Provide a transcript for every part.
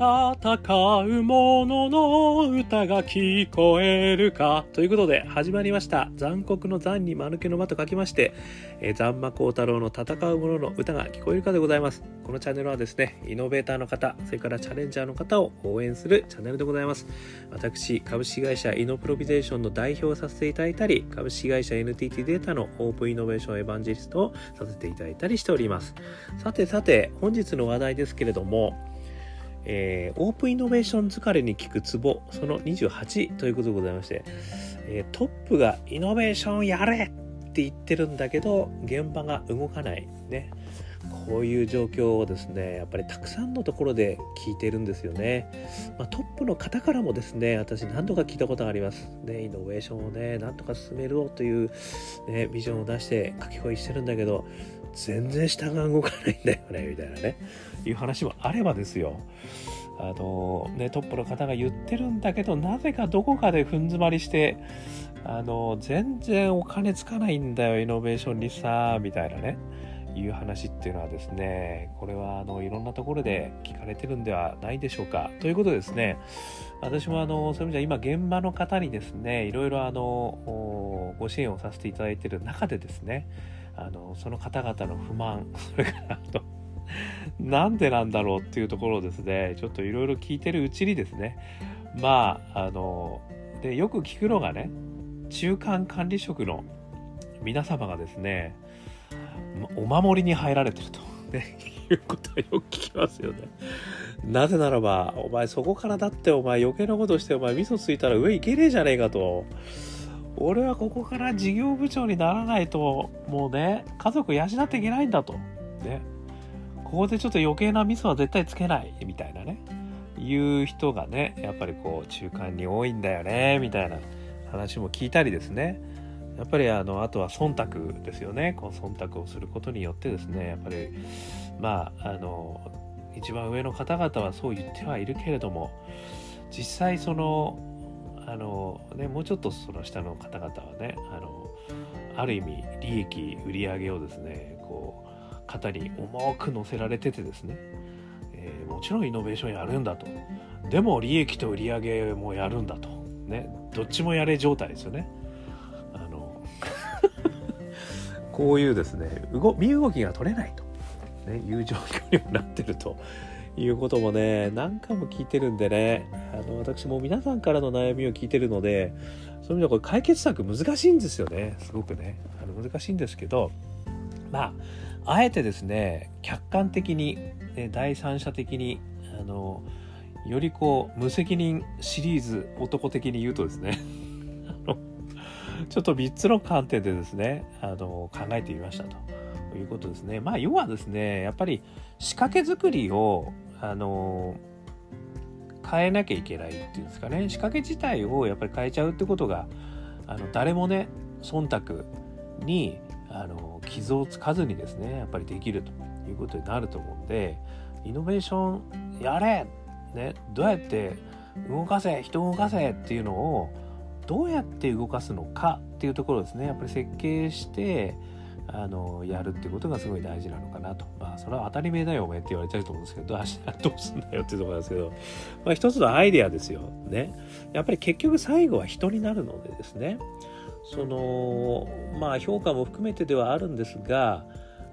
戦う者のの歌が聞こえるか。ということで、始まりました。残酷の残に間抜けの間と書きまして、えー、残魔高太郎の戦う者の歌が聞こえるかでございます。このチャンネルはですね、イノベーターの方、それからチャレンジャーの方を応援するチャンネルでございます。私、株式会社イノプロビゼーションの代表をさせていただいたり、株式会社 NTT データのオープンイノベーションエヴァンジェリストをさせていただいたりしております。さてさて、本日の話題ですけれども、えー、オープンイノベーション疲れに効くツボその28ということでございまして、えー、トップがイノベーションやれって言ってるんだけど現場が動かない。ね。こういう状況をですねやっぱりたくさんのところで聞いてるんですよね、まあ、トップの方からもですね私何度か聞いたことがあります。ねイノベーションをねなんとか進めろという、ね、ビジョンを出して書き込みしてるんだけど全然下が動かないんだよねみたいなねいう話もあればですよ。あのねトップの方が言ってるんだけどなぜかどこかで踏ん詰まりしてあの全然お金つかないんだよイノベーションにさみたいなねいう話っていうのはですねこれはあのいろんなところで聞かれてるんではないでしょうか。ということですね。私もあのそういう意味じゃ今現場の方にですねいろいろあのご支援をさせていただいてる中でですねあのその方々の不満 それからあの なんでなんだろうっていうところをですねちょっといろいろ聞いてるうちにですねまああのでよく聞くのがね中間管理職の皆様がですねお守りに入られてると、ね、いうことはよく聞きますよね。なぜならば、お前そこからだってお前余計なことしてお前味噌ついたら上行けねえじゃねえかと。俺はここから事業部長にならないと、もうね、家族養っていけないんだと。ね。ここでちょっと余計なミスは絶対つけない、みたいなね。いう人がね、やっぱりこう、中間に多いんだよね、みたいな話も聞いたりですね。やっぱりあの、あとは忖度ですよね。この忖度をすることによってですね、やっぱり、まあ、あの、一番上の方々はそう言ってはいるけれども、実際そのあのね、もうちょっとその下の方々はねあのある意味利益売り上げをですねこう肩に重く乗せられててですね、えー、もちろんイノベーションやるんだと。でも利益と売り上げもやるんだと。ねどっちもやれ状態ですよね。あのこういうですね身動きが取れないと、ね、いう状況にもなってると。いうこともね、何回も聞いてるんでね、あの、私も皆さんからの悩みを聞いてるので、そういう意味ではこれ解決策難しいんですよね、すごくね。あの難しいんですけど、まあ、あえてですね、客観的に、ね、第三者的に、あの、よりこう、無責任シリーズ男的に言うとですね、ちょっと3つの観点でですね、あの、考えてみましたと。ということですね。まあ、要はですね、やっぱり仕掛け作りを、あの、変えなきゃいけないっていうんですかね。仕掛け自体をやっぱり変えちゃうってことが、あの、誰もね、忖度に、あの、傷をつかずにですね、やっぱりできるということになると思うんで、イノベーションやれね、どうやって動かせ人を動かせっていうのをどうやって動かすのかっていうところですねやっぱり設計してあのやるってことがすごい大事なのかなと。まあそれは当たり前だよお前って言われちゃうと思うんですけど明日どうすんだよっていうところなんですけど、まあ、一つのアイデアですよ。ね。やっぱり結局最後は人になるのでですね。そのまあ評価も含めてではあるんですが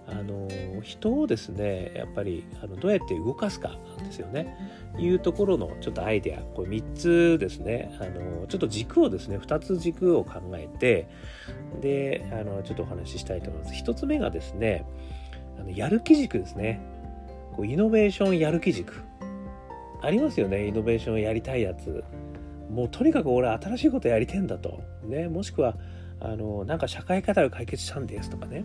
あの人をですねやっぱりあのどうやって動かすかなんですよね。いうところのちょっとアイデア。これ3つですね。あのちょっと軸をですね2つ軸を考えてであのちょっとお話ししたいと思います。1つ目がですねあのやる気軸ですね。こうイノベーションやる気軸。ありますよね。イノベーションやりたいやつ。もうとにかく俺新しいことやりてんだと。ね。もしくはあのなんか社会課題を解決したんですとかね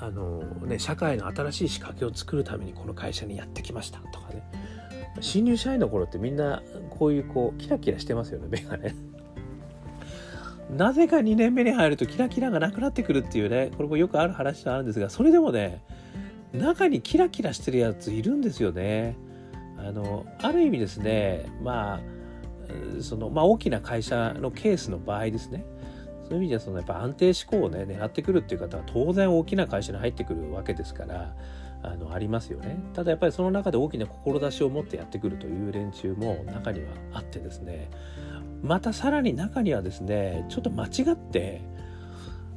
あのね、社会の新しい仕掛けを作るためにこの会社にやってきましたとかね。新入社員の頃ってみんなこういうこうキラキラしてますよね目がねなぜか2年目に入るとキラキラがなくなってくるっていうねこれもよくある話ではあるんですがそれでもね中にキラキラしてるやついるんですよね。あのある意味ですねまあそのまあ大きな会社のケースの場合ですね。そういう意味ではそのやっぱ安定志向をね狙ってくるっていう方は当然大きな会社に入ってくるわけですからあのありますよねただやっぱりその中で大きな志を持ってやってくるという連中も中にはあってですねまたさらに中にはですねちょっと間違って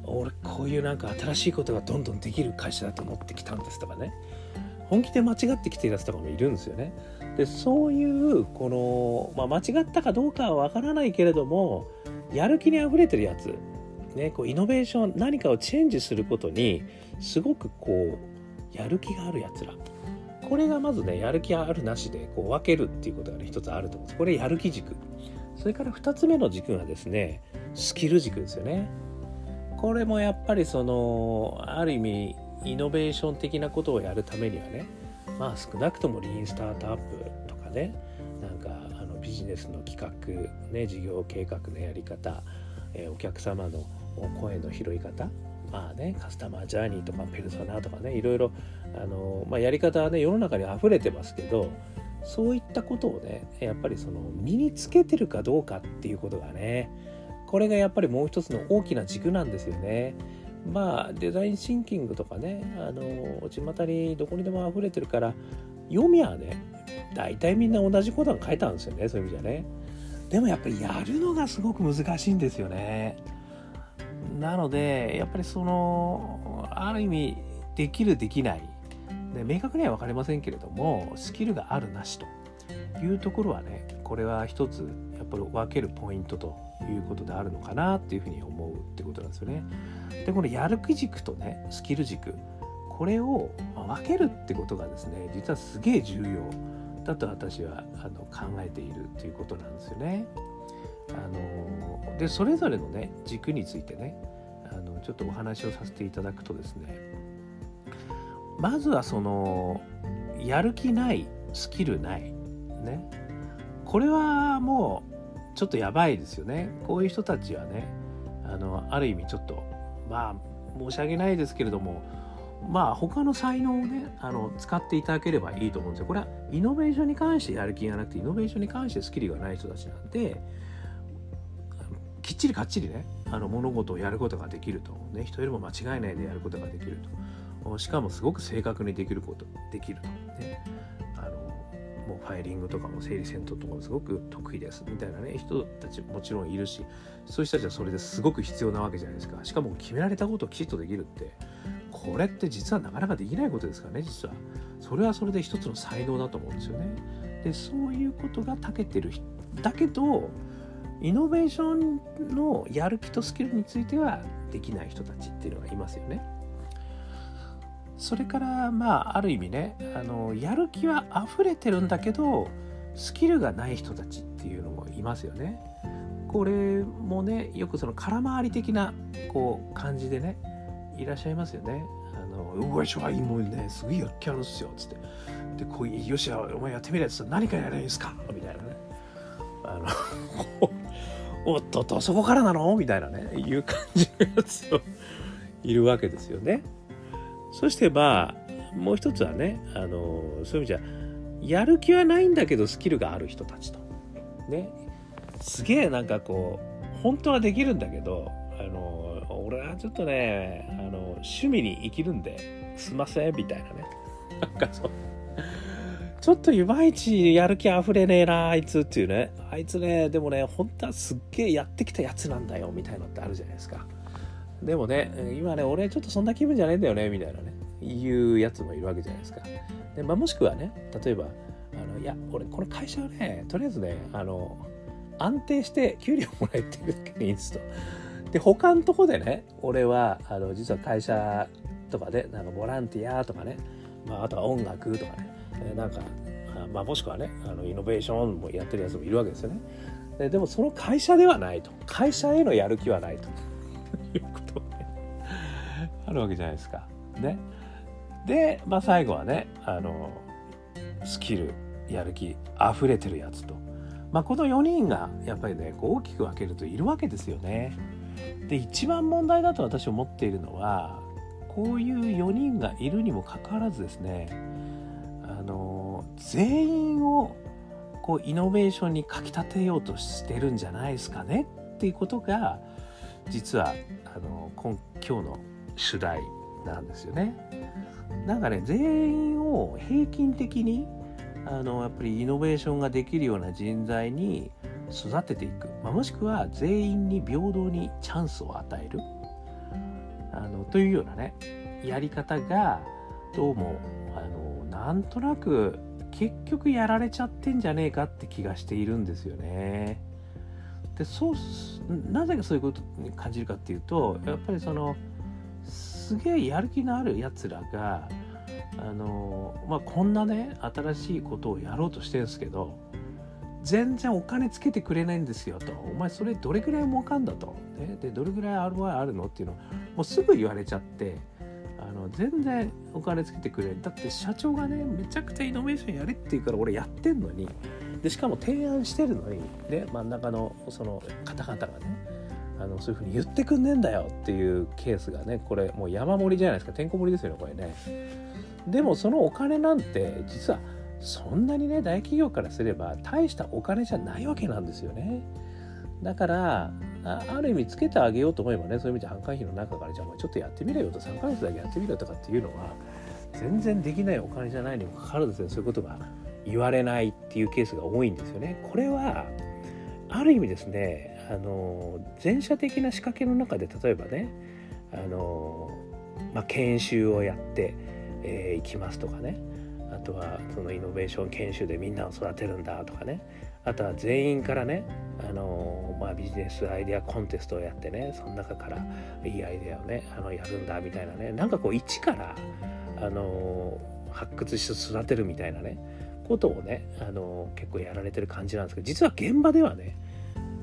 俺こういうなんか新しいことがどんどんできる会社だと思ってきたんですとかね本気で間違ってきてるやつとかもいるんですよね。でそういうこの、まあ、間違ったかどうかはわからないけれどもやる気にあふれてるやつ、ね、こうイノベーション何かをチェンジすることにすごくこうやる気があるやつら。これがまずねやる気あるなしでこう分けるっていうことがね一つあると思うんです。これやる気軸。それから2つ目の軸がですねスキル軸ですよね。これもやっぱりそのある意味イノベーション的なことをやるためにはねまあ少なくともリーンスタートアップとかねビジネスの企画、ね、事業計画のやり方、えー、お客様の声の拾い方まあねカスタマージャーニーとかペルソナとかねいろいろあの、まあ、やり方はね世の中に溢れてますけどそういったことをねやっぱりその身につけてるかどうかっていうことがねこれがやっぱりもう一つの大きな軸なんですよね。まあデザインシンキングとかねあの巷にどこにでも溢れてるから読みはね大体みんな同じことが書いたんですよね。そういう意味じゃね。でもやっぱりやるのがすごく難しいんですよね。なのでやっぱりそのある意味できるできない。で明確には分かりませんけれどもスキルがあるなしと。いうところはねこれは一つやっぱり分けるポイントということであるのかなっていうふうに思うってことなんですよね。でこのやる気軸とねスキル軸これを分けるってことがですね実はすげえ重要。だと私はあの考えているということなんですよね。あのでそれぞれのね軸についてねあのちょっとお話をさせていただくとですねまずはそのやる気ないスキルないねこれはもうちょっとやばいですよねこういう人たちはねあのある意味ちょっとまあ申し訳ないですけれどもまあ他の才能をねあの使っていただければいいと思うんですよ。これはイノベーションに関してやる気がなくてイノベーションに関してスキルがない人たちなんできっちりかっちりねあの物事をやることができると、ね、人よりも間違いないでやることができると。しかもすごく正確にできることできると、ね、あのもうファイリングとかも整理戦闘とかもすごく得意ですみたいなね人たちもちろんいるしそういう人たちはそれですごく必要なわけじゃないですか。しかも決められたことをきちっとできるってこれって実はなかなかできないことですからね実は。それはそれで一つの才能だと思うんですよね。でそういうことが長けてるだけどイノベーションのやる気とスキルについてはできない人たちっていうのがいますよね。それからまあある意味ねあのやる気は溢れてるんだけどスキルがない人たちっていうのもいますよね。これもねよくその空回り的なこう感じでねいらっしゃいますよね。あのうわしょいいもうねすごいやっきゃるんすよつってでこういうよしお前やってみるやつ何かやればいですか？みたいなねあの おっとっとそこからなの？みたいなねいう感じのやつをいるわけですよね。そしてまあもう一つはねあのそういう意味じゃやる気はないんだけどスキルがある人たちと。ねすげえなんかこう本当はできるんだけどあの俺はちょっとねあの趣味に生きるんですいませんみたいなね。なんかそう。ちょっといまいちやる気あふれねえなあいつっていうね。あいつねでもね本当はすっげえやってきたやつなんだよみたいなのってあるじゃないですか。でもね今ね俺ちょっとそんな気分じゃねえんだよねみたいなね。いうやつもいるわけじゃないですか。で、まあ、もしくはね例えばあのいや俺この会社はねとりあえずねあの安定して給料もらえてるだけでいいんですとで他のとこでね俺はあの実は会社とかでなんかボランティアとかね、まあ、あとは音楽とかねえなんか、まあ、もしくはねあのイノベーションもやってるやつもいるわけですよね。ででもその会社ではないと。会社へのやる気はないと。いうことが、あるわけじゃないですか。ね、で、まあ、最後はねあのスキルやる気溢れてるやつと、まあ、この4人がやっぱりね大きく分けるといるわけですよね。で一番問題だと私思っているのはこういう4人がいるにもかかわらずですねあの全員をこうイノベーションにかきたてようとしてるんじゃないですかねっていうことが実はあの今今日の主題なんですよね。なんかね全員を平均的にあのやっぱりイノベーションができるような人材に育てていく、まあ、もしくは全員に平等にチャンスを与えるあのというようなねやり方がどうもあのなんとなく結局やられちゃってんじゃねえかって気がしているんですよね。でそうなぜそういうことに感じるかっていうとやっぱりそのすげえやる気のあるやつらがあの、まあ、こんなね新しいことをやろうとしてるんですけど全然お金つけてくれないんですよと。お前それどれぐらい儲かんだと、ね、でどれぐらい ROI あるのっていうのもうすぐ言われちゃってあの全然お金つけてくれだって社長がねめちゃくちゃイノベーションやれって言うから俺やってんのにでしかも提案してるのに、ね、真ん中のその方々がねあのそういうふうに言ってくんねえんだよっていうケースがねこれもう山盛りじゃないですか。てんこ盛りですよねこれね。でもそのお金なんて実はそんなにね大企業からすれば大したお金じゃないわけなんですよね。だからある意味つけてあげようと思えばねそういう意味で販管費の中からじゃあちょっとやってみれよと3ヶ月だけやってみろとかっていうのは全然できないお金じゃないにもかかわらずそういうことが言われないっていうケースが多いんですよね。これはある意味ですねあの前者的な仕掛けの中で例えばねあの、まあ、研修をやってい、えー、きますとかね。とはそのイノベーション研修でみんなを育てるんだとかねあとは全員からねあの、まあ、ビジネスアイデアコンテストをやってねその中からいいアイデアをねあのやるんだみたいなねなんかこう一からあの発掘して育てるみたいなねことをねあの結構やられてる感じなんですけど実は現場ではね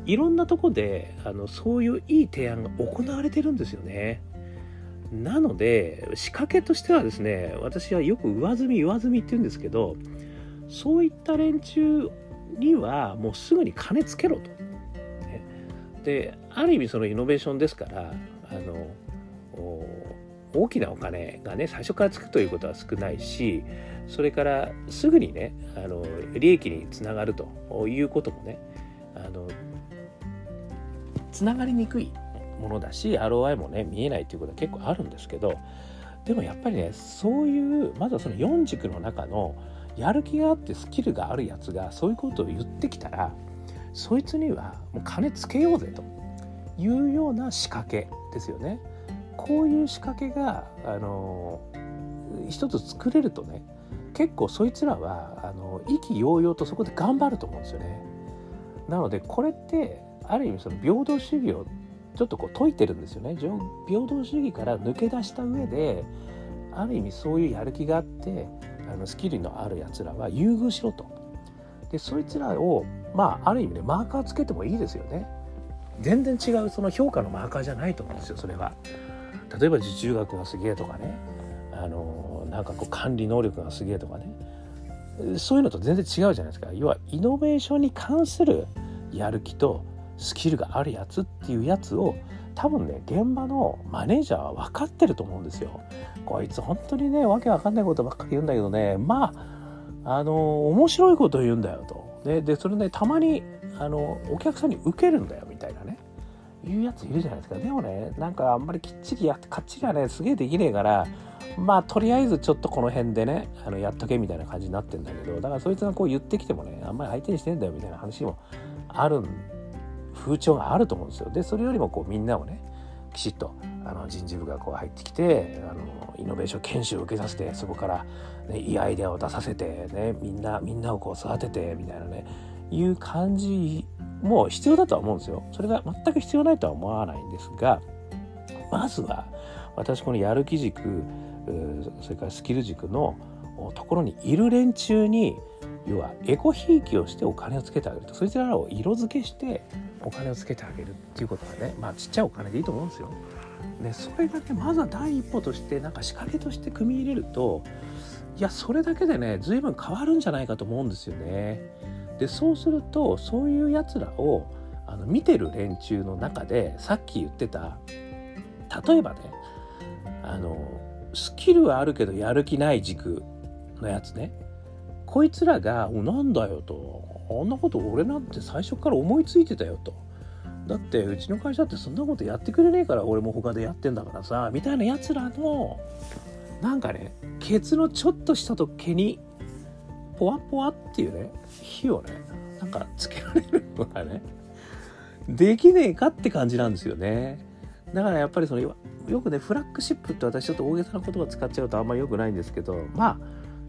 いろんなとこであのそういういい提案が行われてるんですよね。なので仕掛けとしてはですね私はよく上積み上積みって言うんですけどそういった連中にはもうすぐに金つけろと。である意味そのイノベーションですからあの大きなお金がね最初からつくということは少ないしそれからすぐにねあの利益につながるということもねあのつながりにくいものだし ROI もね見えないということは結構あるんですけどでもやっぱりねそういうまずはその4軸の中のやる気があってスキルがあるやつがそういうことを言ってきたらそいつにはもう金つけようぜというような仕掛けですよね。こういう仕掛けがあの一つ作れるとね結構そいつらはあの意気揚々とそこで頑張ると思うんですよね。なのでこれってある意味その平等主義をちょっとこう解いてるんですよね。平等主義から抜け出した上である意味そういうやる気があってあのスキルのあるやつらは優遇しろと。でそいつらをまあある意味でマーカーつけてもいいですよね。全然違うその評価のマーカーじゃないと思うんですよそれは。例えば受注額がすげえとかねあのなんかこう管理能力がすげえとかねそういうのと全然違うじゃないですか要はイノベーションに関するやる気とスキルがあるやつっていうやつを多分ね現場のマネージャーは分かってると思うんですよ。こいつ本当にねわけわかんないことばっかり言うんだけどねまああの面白いこと言うんだよと。ででそれねたまにあのお客さんに受けるんだよみたいなねいうやついるじゃないですか。でもねなんかあんまりきっちりやってかっちりはねすげえできねえからまあとりあえずちょっとこの辺でねあのやっとけみたいな感じになってんだけどだからそいつがこう言ってきてもねあんまり相手にしてんだよみたいな話もあるん風潮があると思うんですよ。でそれよりもこうみんなをねきちっとあの人事部がこう入ってきてあのイノベーション研修を受けさせてそこから、ね、いいアイデアを出させて、ね、みんなみんなをこう育ててみたいなねいう感じも必要だとは思うんですよ。それが全く必要ないとは思わないんですがまずは私このやる気軸それからスキル軸のところにいる連中に要はエコひいきをしてお金をつけてあげるとそいつらを色付けしてお金をつけてあげるっていうことがねまあちっちゃいお金でいいと思うんですよ。ね、それがねまずは第一歩としてなんか仕掛けとして組み入れるといやそれだけでね随分変わるんじゃないかと思うんですよね。でそうするとそういうやつらをあの見てる連中の中でさっき言ってた例えばねあのスキルはあるけどやる気ない軸のやつねこいつらが「なんだよ」と「あんなこと俺なんて最初から思いついてたよ」と。だってうちの会社ってそんなことやってくれねえから俺も他でやってんだからさみたいなやつらのなんかねケツのちょっとしたと毛にポワポワっていうね火をねなんかつけられるのがねできねえかって感じなんですよねだからやっぱりそのよくねフラッグシップって私ちょっと大げさな言葉使っちゃうとあんまり良くないんですけどまあ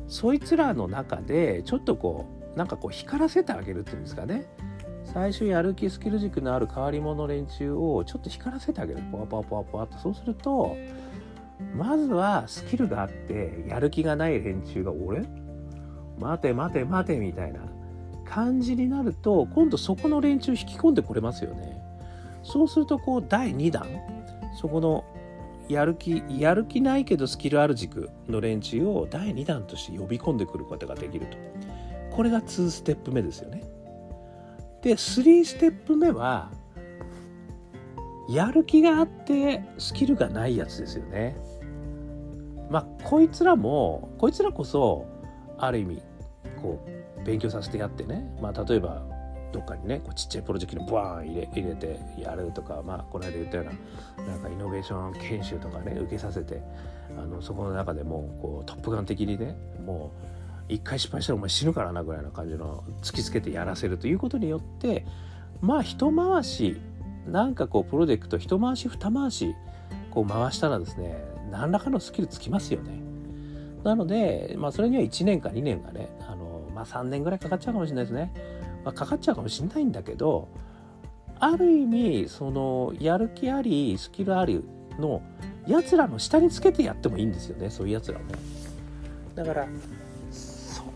そいつらの中でちょっとこうなんかこう光らせてあげるっていうんですかね。最初やる気スキル軸のある変わり者連中をちょっと光らせてあげる。ポワポワポワポワとそうするとまずはスキルがあってやる気がない連中が「俺待て待て待て」みたいな。感じになると今度そこの連中引き込んでこれますよね。そうするとこう第2弾そこのやる気やる気ないけどスキルある軸の連中を第2弾として呼び込んでくることができると。これが2ステップ目ですよね。で3ステップ目はやる気があってスキルがないやつですよね。まあこいつらもこいつらこそある意味こう勉強させてやってね。まあ例えばどっかにねこうちっちゃいプロジェクトにバーン入れ入れてやるとか、まあ、この間言ったようななんかイノベーション研修とかね受けさせてあのそこの中でもこうトップガン的にねもう一回失敗したらお前死ぬからなぐらいな感じの突きつけてやらせるということによってまあ一回しなんかこうプロジェクト一回し二回しこう回したらですね何らかのスキルつきますよね。なので、まあ、それには1年か2年がねあの、まあ、3年ぐらいかかっちゃうかもしれないですね。まあ、かかっちゃうかもしれないんだけどある意味そのやる気ありスキルありのやつらの下につけてやってもいいんですよねそういうやつらも。だから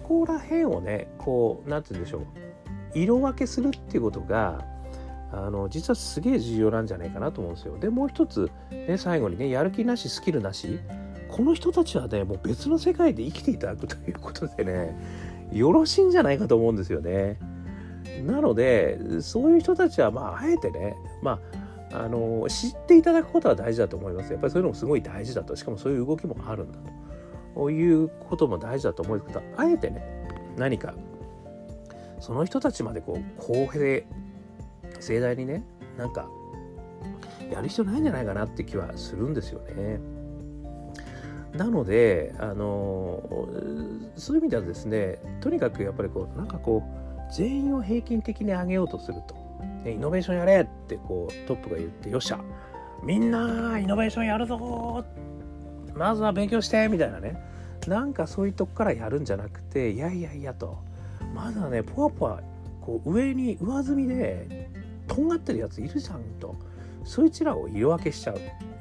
こら辺をねこう何て言うんでしょう色分けするっていうことがあの実はすげえ重要なんじゃないかなと思うんですよ。でもう一つ、ね、最後にねやる気なしスキルなしこの人たちはねもう別の世界で生きていただくということでねよろしいんじゃないかと思うんですよね。なのでそういう人たちはまああえてねまああの知っていただくことは大事だと思いますやっぱりそういうのもすごい大事だとしかもそういう動きもあるんだとういうことも大事だと思うんですけどあえてね何かその人たちまでこう公平盛大にねなんかやる必要ないんじゃないかなって気はするんですよね。なのであのそういう意味ではですねとにかくやっぱりこうなんかこう全員を平均的に上げようとすると、ね、イノベーションやれってこうトップが言ってよっしゃみんなイノベーションやるぞっまずは勉強してみたいなね。なんかそういうとこからやるんじゃなくていやいやいやと。まだねポワポワこう上に上積みでとんがってるやついるじゃんと。そいつらを色分けしちゃう、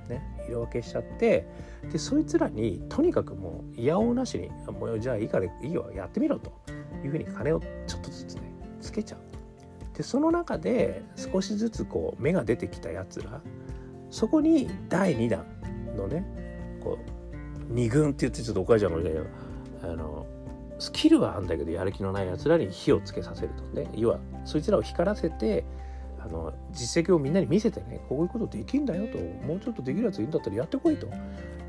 ね、色分けしちゃってでそいつらにとにかくもういやおうなしにもうじゃあいいからいいよやってみろと。いうふうに金をちょっとずつねつけちゃう。でその中で少しずつこう芽が出てきたやつらそこに第2弾のねこう2軍って言ってちょっとおかしいかもしれないけどあのスキルはあるんだけどやる気のないやつらに火をつけさせると。ね要はそいつらを光らせてあの実績をみんなに見せてねこういうことできんだよと。もうちょっとできるやついるんだったらやってこいと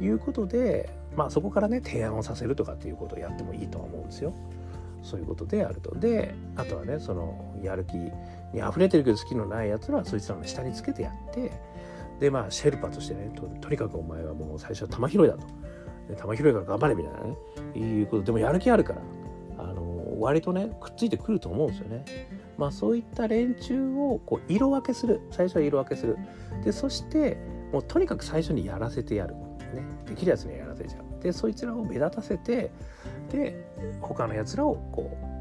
いうことでまあそこからね提案をさせるとかっていうことをやってもいいとは思うんですよ。そういうことであると。であとはねそのやる気に溢れてるけど好きのないやつらはそいつらの下につけてやってでまあシェルパとしてねとにかくお前はもう最初は玉拾いだと。玉拾いから頑張れみたいなね。いうことでもやる気あるからあの割とねくっついてくると思うんですよね。まあそういった連中をこう色分けする。最初は色分けする。でそしてもうとにかく最初にやらせてやる、ね、できるやつにはやらせちゃう。でそいつらを目立たせてで他のやつらをこう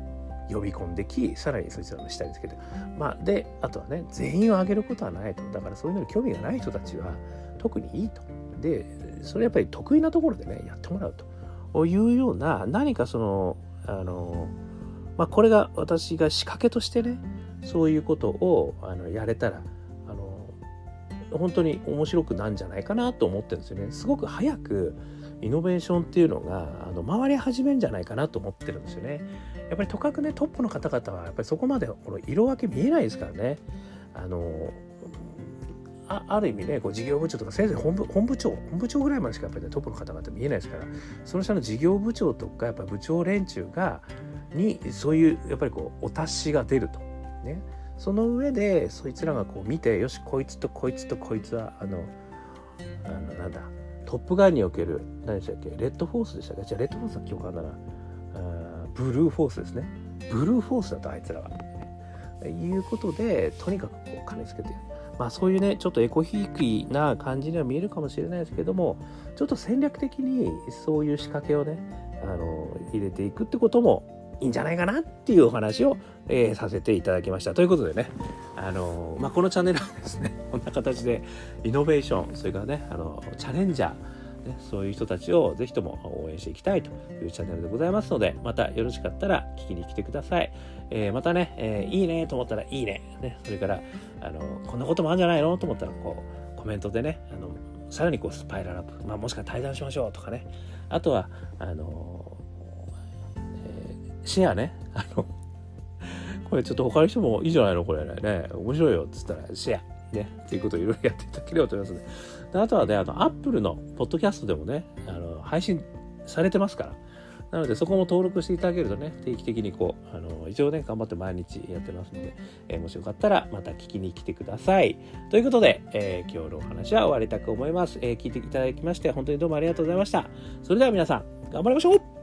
呼び込んできさらにそいつらの下につけてまあであとはね全員を上げることはないと。だからそういうのに興味がない人たちは特にいいと。でそれやっぱり得意なところでねやってもらうと。いうような何かそのあのまあこれが私が仕掛けとしてねそういうことをあのやれたらあの本当に面白くなんじゃないかなと思ってるんですよね。すごく早くイノベーションっていうのがあの回り始めんじゃないかなと思ってるんですよね。やっぱりとかくねトップの方々はやっぱりそこまでこの色分け見えないですからね。あのあある意味ねこう事業部長とかせいぜい本部本部長本部長ぐらいまでしかやっぱり、ね、トップの方々見えないですからその下の事業部長とかやっぱ部長連中がにそういうやっぱりこうお達しが出るとねその上でそいつらがこう見てよしこいつとこいつとこいつはあのあのなんだトップガンにおける何でしたっけレッドフォースでしたっけじゃあレッドフォースは記憶あんだな。ブルーフォースですね。ブルーフォースだとあいつらは。いうことでとにかくこう金つけて。まあそういうねちょっとエコひいきな感じには見えるかもしれないですけどもちょっと戦略的にそういう仕掛けをねあの入れていくってこともいいんじゃないかなっていうお話を、えー、させていただきました。ということでね、あのまあ、このチャンネルはですね、こんな形でイノベーション、それからね、あのチャレンジャー、ね、そういう人たちをぜひとも応援していきたいというチャンネルでございますので、またよろしかったら聞きに来てください。えー、またね、えー、いいねと思ったらいいね。ね、それから、あの、こんなこともあるんじゃないのと思ったら、こう、コメントでね、あの、さらにこうスパイラルアップ、まあ、もしくは対談しましょうとかね。あとは、あの、えー、シェアね。あの、これちょっと他の人もいいじゃないの？これね。面白いよっつったらシェア。ね、っていうことをいろいろやっていただければと思いますね。であとはね、あの、アップルのポッドキャストでもね、あの、配信されてますから。なので、そこも登録していただけるとね、定期的にこう、あの、一応ね、頑張って毎日やってますので、えー、もしよかったらまた聞きに来てください。ということで、えー、今日のお話は終わりたく思います。えー、聞いていただきまして、本当にどうもありがとうございました。それでは皆さん、頑張りましょう